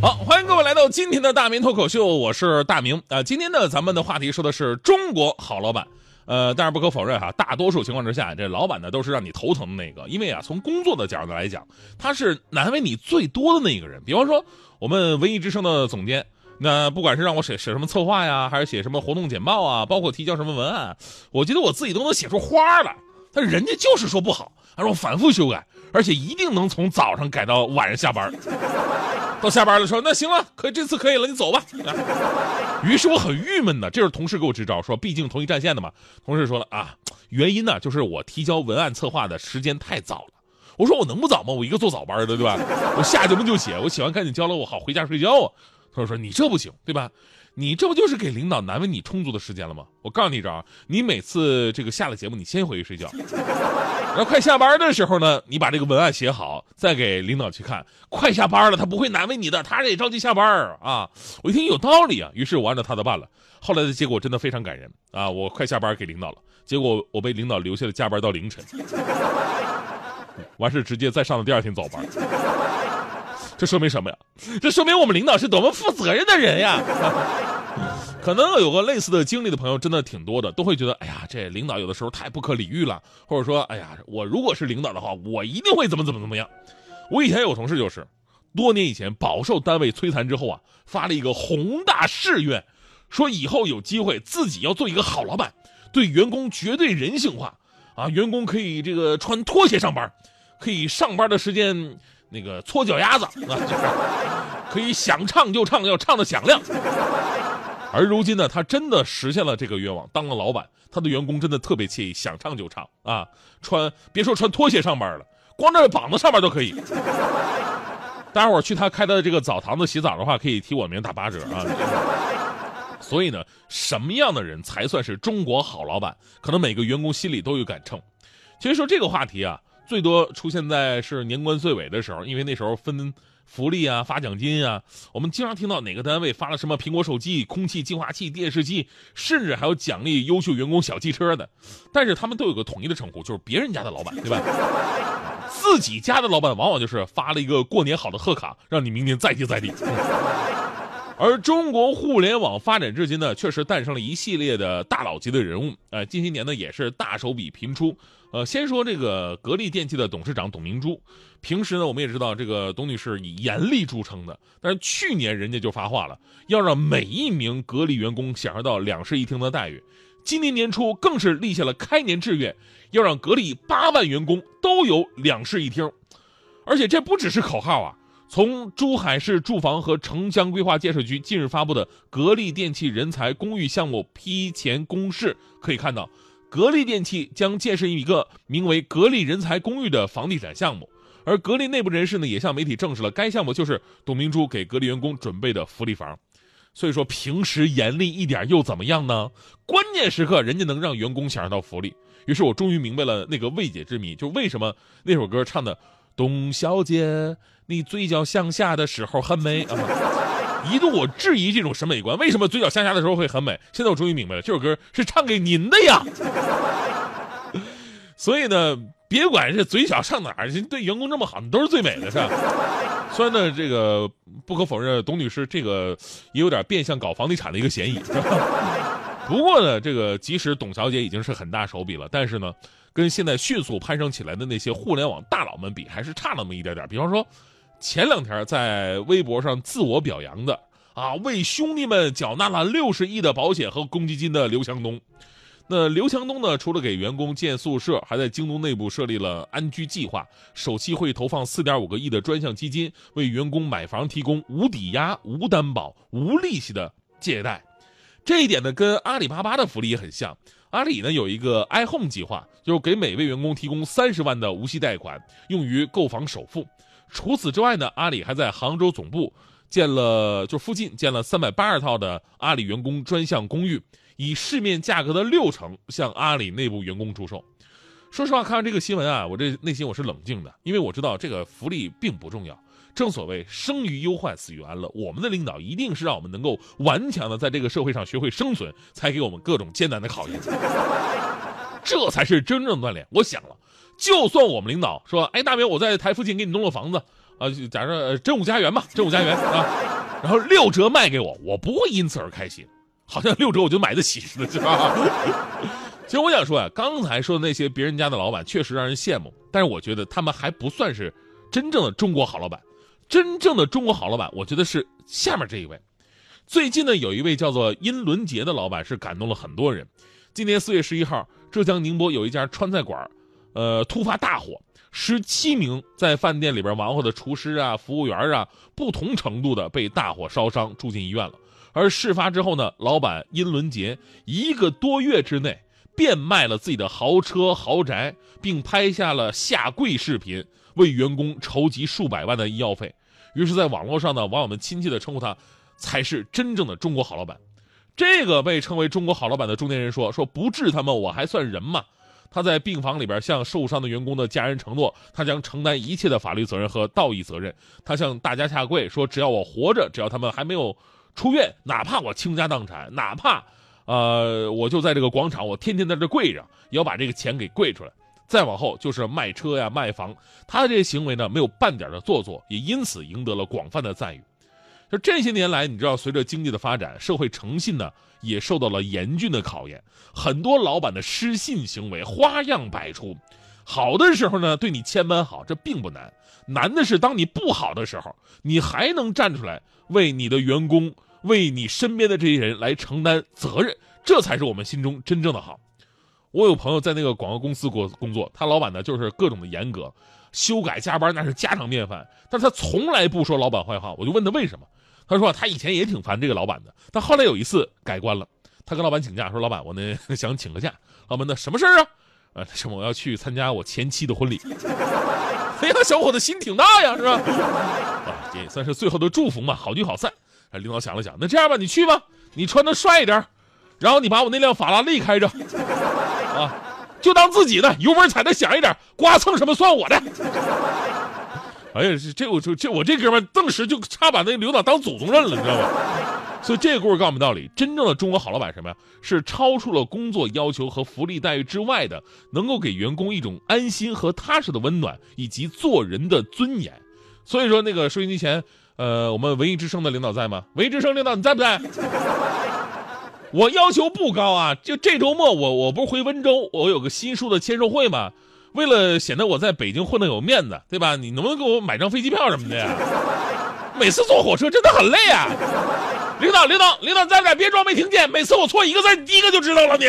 好，欢迎各位来到今天的大明脱口秀，我是大明啊、今天呢，咱们的话题说的是中国好老板。呃，但是不可否认哈，大多数情况之下，这老板呢都是让你头疼的那个，因为啊，从工作的角度来讲，他是难为你最多的那一个人。比方说，我们文艺之声的总监，那不管是让我写写什么策划呀，还是写什么活动简报啊，包括提交什么文案，我觉得我自己都能写出花来。但人家就是说不好，他说反复修改，而且一定能从早上改到晚上下班。到下班了说那行了，可以这次可以了，你走吧。于是我很郁闷的，这是同事给我支招，说毕竟同一战线的嘛。同事说了啊，原因呢就是我提交文案策划的时间太早了。我说我能不早吗？我一个做早班的，对吧？我下节目就写，我写完赶紧交了，我好回家睡觉啊。他说你这不行，对吧？你这不就是给领导难为你充足的时间了吗？我告诉你一招，你每次这个下了节目，你先回去睡觉，然后快下班的时候呢，你把这个文案写好，再给领导去看。快下班了，他不会难为你的，他也着急下班啊。我一听有道理啊，于是我按照他的办了。后来的结果真的非常感人啊！我快下班给领导了，结果我被领导留下了加班到凌晨，完事直接再上了第二天早班。这说明什么呀？这说明我们领导是多么负责任的人呀！可能有个类似的经历的朋友真的挺多的，都会觉得，哎呀，这领导有的时候太不可理喻了，或者说，哎呀，我如果是领导的话，我一定会怎么怎么怎么样。我以前有同事就是，多年以前饱受单位摧残之后啊，发了一个宏大誓愿，说以后有机会自己要做一个好老板，对员工绝对人性化啊，员工可以这个穿拖鞋上班，可以上班的时间那个搓脚丫子啊，就是可以想唱就唱，要唱的响亮。而如今呢，他真的实现了这个愿望，当了老板，他的员工真的特别惬意，想唱就唱啊，穿别说穿拖鞋上班了，光着膀子上班都可以。大家伙儿去他开的这个澡堂子洗澡的话，可以提我名打八折啊。所以呢，什么样的人才算是中国好老板？可能每个员工心里都有杆秤。其实说这个话题啊，最多出现在是年关岁尾的时候，因为那时候分福利啊、发奖金啊，我们经常听到哪个单位发了什么苹果手机、空气净化器、电视机，甚至还有奖励优秀员工小汽车的。但是他们都有个统一的称呼，就是别人家的老板，对吧？自己家的老板往往就是发了一个过年好的贺卡，让你明年再接再厉。而中国互联网发展至今呢，确实诞生了一系列的大佬级的人物，呃，近些年呢也是大手笔频出。呃，先说这个格力电器的董事长董明珠，平时呢我们也知道这个董女士以严厉著称的，但是去年人家就发话了，要让每一名格力员工享受到两室一厅的待遇。今年年初更是立下了开年志愿，要让格力八万员工都有两室一厅，而且这不只是口号啊。从珠海市住房和城乡规划建设局近日发布的格力电器人才公寓项目批前公示可以看到，格力电器将建设一个名为“格力人才公寓”的房地产项目。而格力内部人士呢，也向媒体证实了该项目就是董明珠给格力员工准备的福利房。所以说，平时严厉一点又怎么样呢？关键时刻人家能让员工享受到福利。于是我终于明白了那个未解之谜，就为什么那首歌唱的“董小姐，你嘴角向下的时候很美” 啊。一度我质疑这种审美观，为什么嘴角向下的时候会很美？现在我终于明白了，这首歌是唱给您的呀。所以呢，别管是嘴角上哪儿，对员工这么好，你都是最美的，是吧？虽然呢，这个不可否认，董女士这个也有点变相搞房地产的一个嫌疑。是吧不过呢，这个即使董小姐已经是很大手笔了，但是呢，跟现在迅速攀升起来的那些互联网大佬们比，还是差那么一点点。比方说，前两天在微博上自我表扬的啊，为兄弟们缴纳了六十亿的保险和公积金的刘强东。那刘强东呢，除了给员工建宿舍，还在京东内部设立了安居计划，首期会投放四点五个亿的专项基金，为员工买房提供无抵押、无担保、无利息的借贷。这一点呢，跟阿里巴巴的福利也很像。阿里呢有一个 iHome 计划，就是给每位员工提供三十万的无息贷款，用于购房首付。除此之外呢，阿里还在杭州总部建了就附近建了三百八十套的阿里员工专项公寓，以市面价格的六成向阿里内部员工出售。说实话，看完这个新闻啊，我这内心我是冷静的，因为我知道这个福利并不重要。正所谓生于忧患，死于安乐。我们的领导一定是让我们能够顽强的在这个社会上学会生存，才给我们各种艰难的考验。这才是真正的锻炼。我想了，就算我们领导说：“哎，大明，我在台附近给你弄了房子啊，假设呃真武家园吧，真武家园啊，然后六折卖给我，我不会因此而开心，好像六折我就买得起似的，是吧？” 其实我想说呀，刚才说的那些别人家的老板确实让人羡慕，但是我觉得他们还不算是真正的中国好老板。真正的中国好老板，我觉得是下面这一位。最近呢，有一位叫做殷伦杰的老板是感动了很多人。今年四月十一号，浙江宁波有一家川菜馆，呃，突发大火，十七名在饭店里边忙活的厨师啊、服务员啊，不同程度的被大火烧伤，住进医院了。而事发之后呢，老板殷伦杰一个多月之内。变卖了自己的豪车豪宅，并拍下了下跪视频，为员工筹集数百万的医药费。于是，在网络上呢，网友们亲切地称呼他，才是真正的中国好老板。这个被称为中国好老板的中年人说：“说不治他们，我还算人吗？”他在病房里边向受伤的员工的家人承诺，他将承担一切的法律责任和道义责任。他向大家下跪说：“只要我活着，只要他们还没有出院，哪怕我倾家荡产，哪怕……”呃，我就在这个广场，我天天在这跪着，也要把这个钱给跪出来。再往后就是卖车呀、卖房，他的这些行为呢，没有半点的做作，也因此赢得了广泛的赞誉。就这些年来，你知道，随着经济的发展，社会诚信呢也受到了严峻的考验，很多老板的失信行为花样百出。好的时候呢，对你千般好，这并不难；难的是当你不好的时候，你还能站出来为你的员工。为你身边的这些人来承担责任，这才是我们心中真正的好。我有朋友在那个广告公司工工作，他老板呢就是各种的严格，修改加班那是家常便饭，但是他从来不说老板坏话。我就问他为什么，他说他以前也挺烦这个老板的，但后来有一次改观了，他跟老板请假说：“老板，我呢 想请个假。”老板，那什么事儿啊？啊，什么我要去参加我前妻的婚礼。哎呀，小伙子心挺大呀，是吧？啊，也算是最后的祝福嘛，好聚好散。哎，领导想了想，那这样吧，你去吧，你穿的帅一点，然后你把我那辆法拉利开着，啊，就当自己的，油门踩的响一点，刮蹭什么算我的。哎呀，这我这这我这哥们顿时就差把那领导当祖宗认了，你知道吗？所以这个故事告诉我们道理：真正的中国好老板什么呀？是超出了工作要求和福利待遇之外的，能够给员工一种安心和踏实的温暖，以及做人的尊严。所以说，那个收音机前。呃，我们文艺之声的领导在吗？文艺之声领导你在不在？我要求不高啊，就这周末我我不是回温州，我有个新书的签售会嘛。为了显得我在北京混得有面子，对吧？你能不能给我买张飞机票什么的呀？每次坐火车真的很累啊。领导，领导，领导在不在？别装没听见。每次我错一个字，你第一个就知道了你。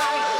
right.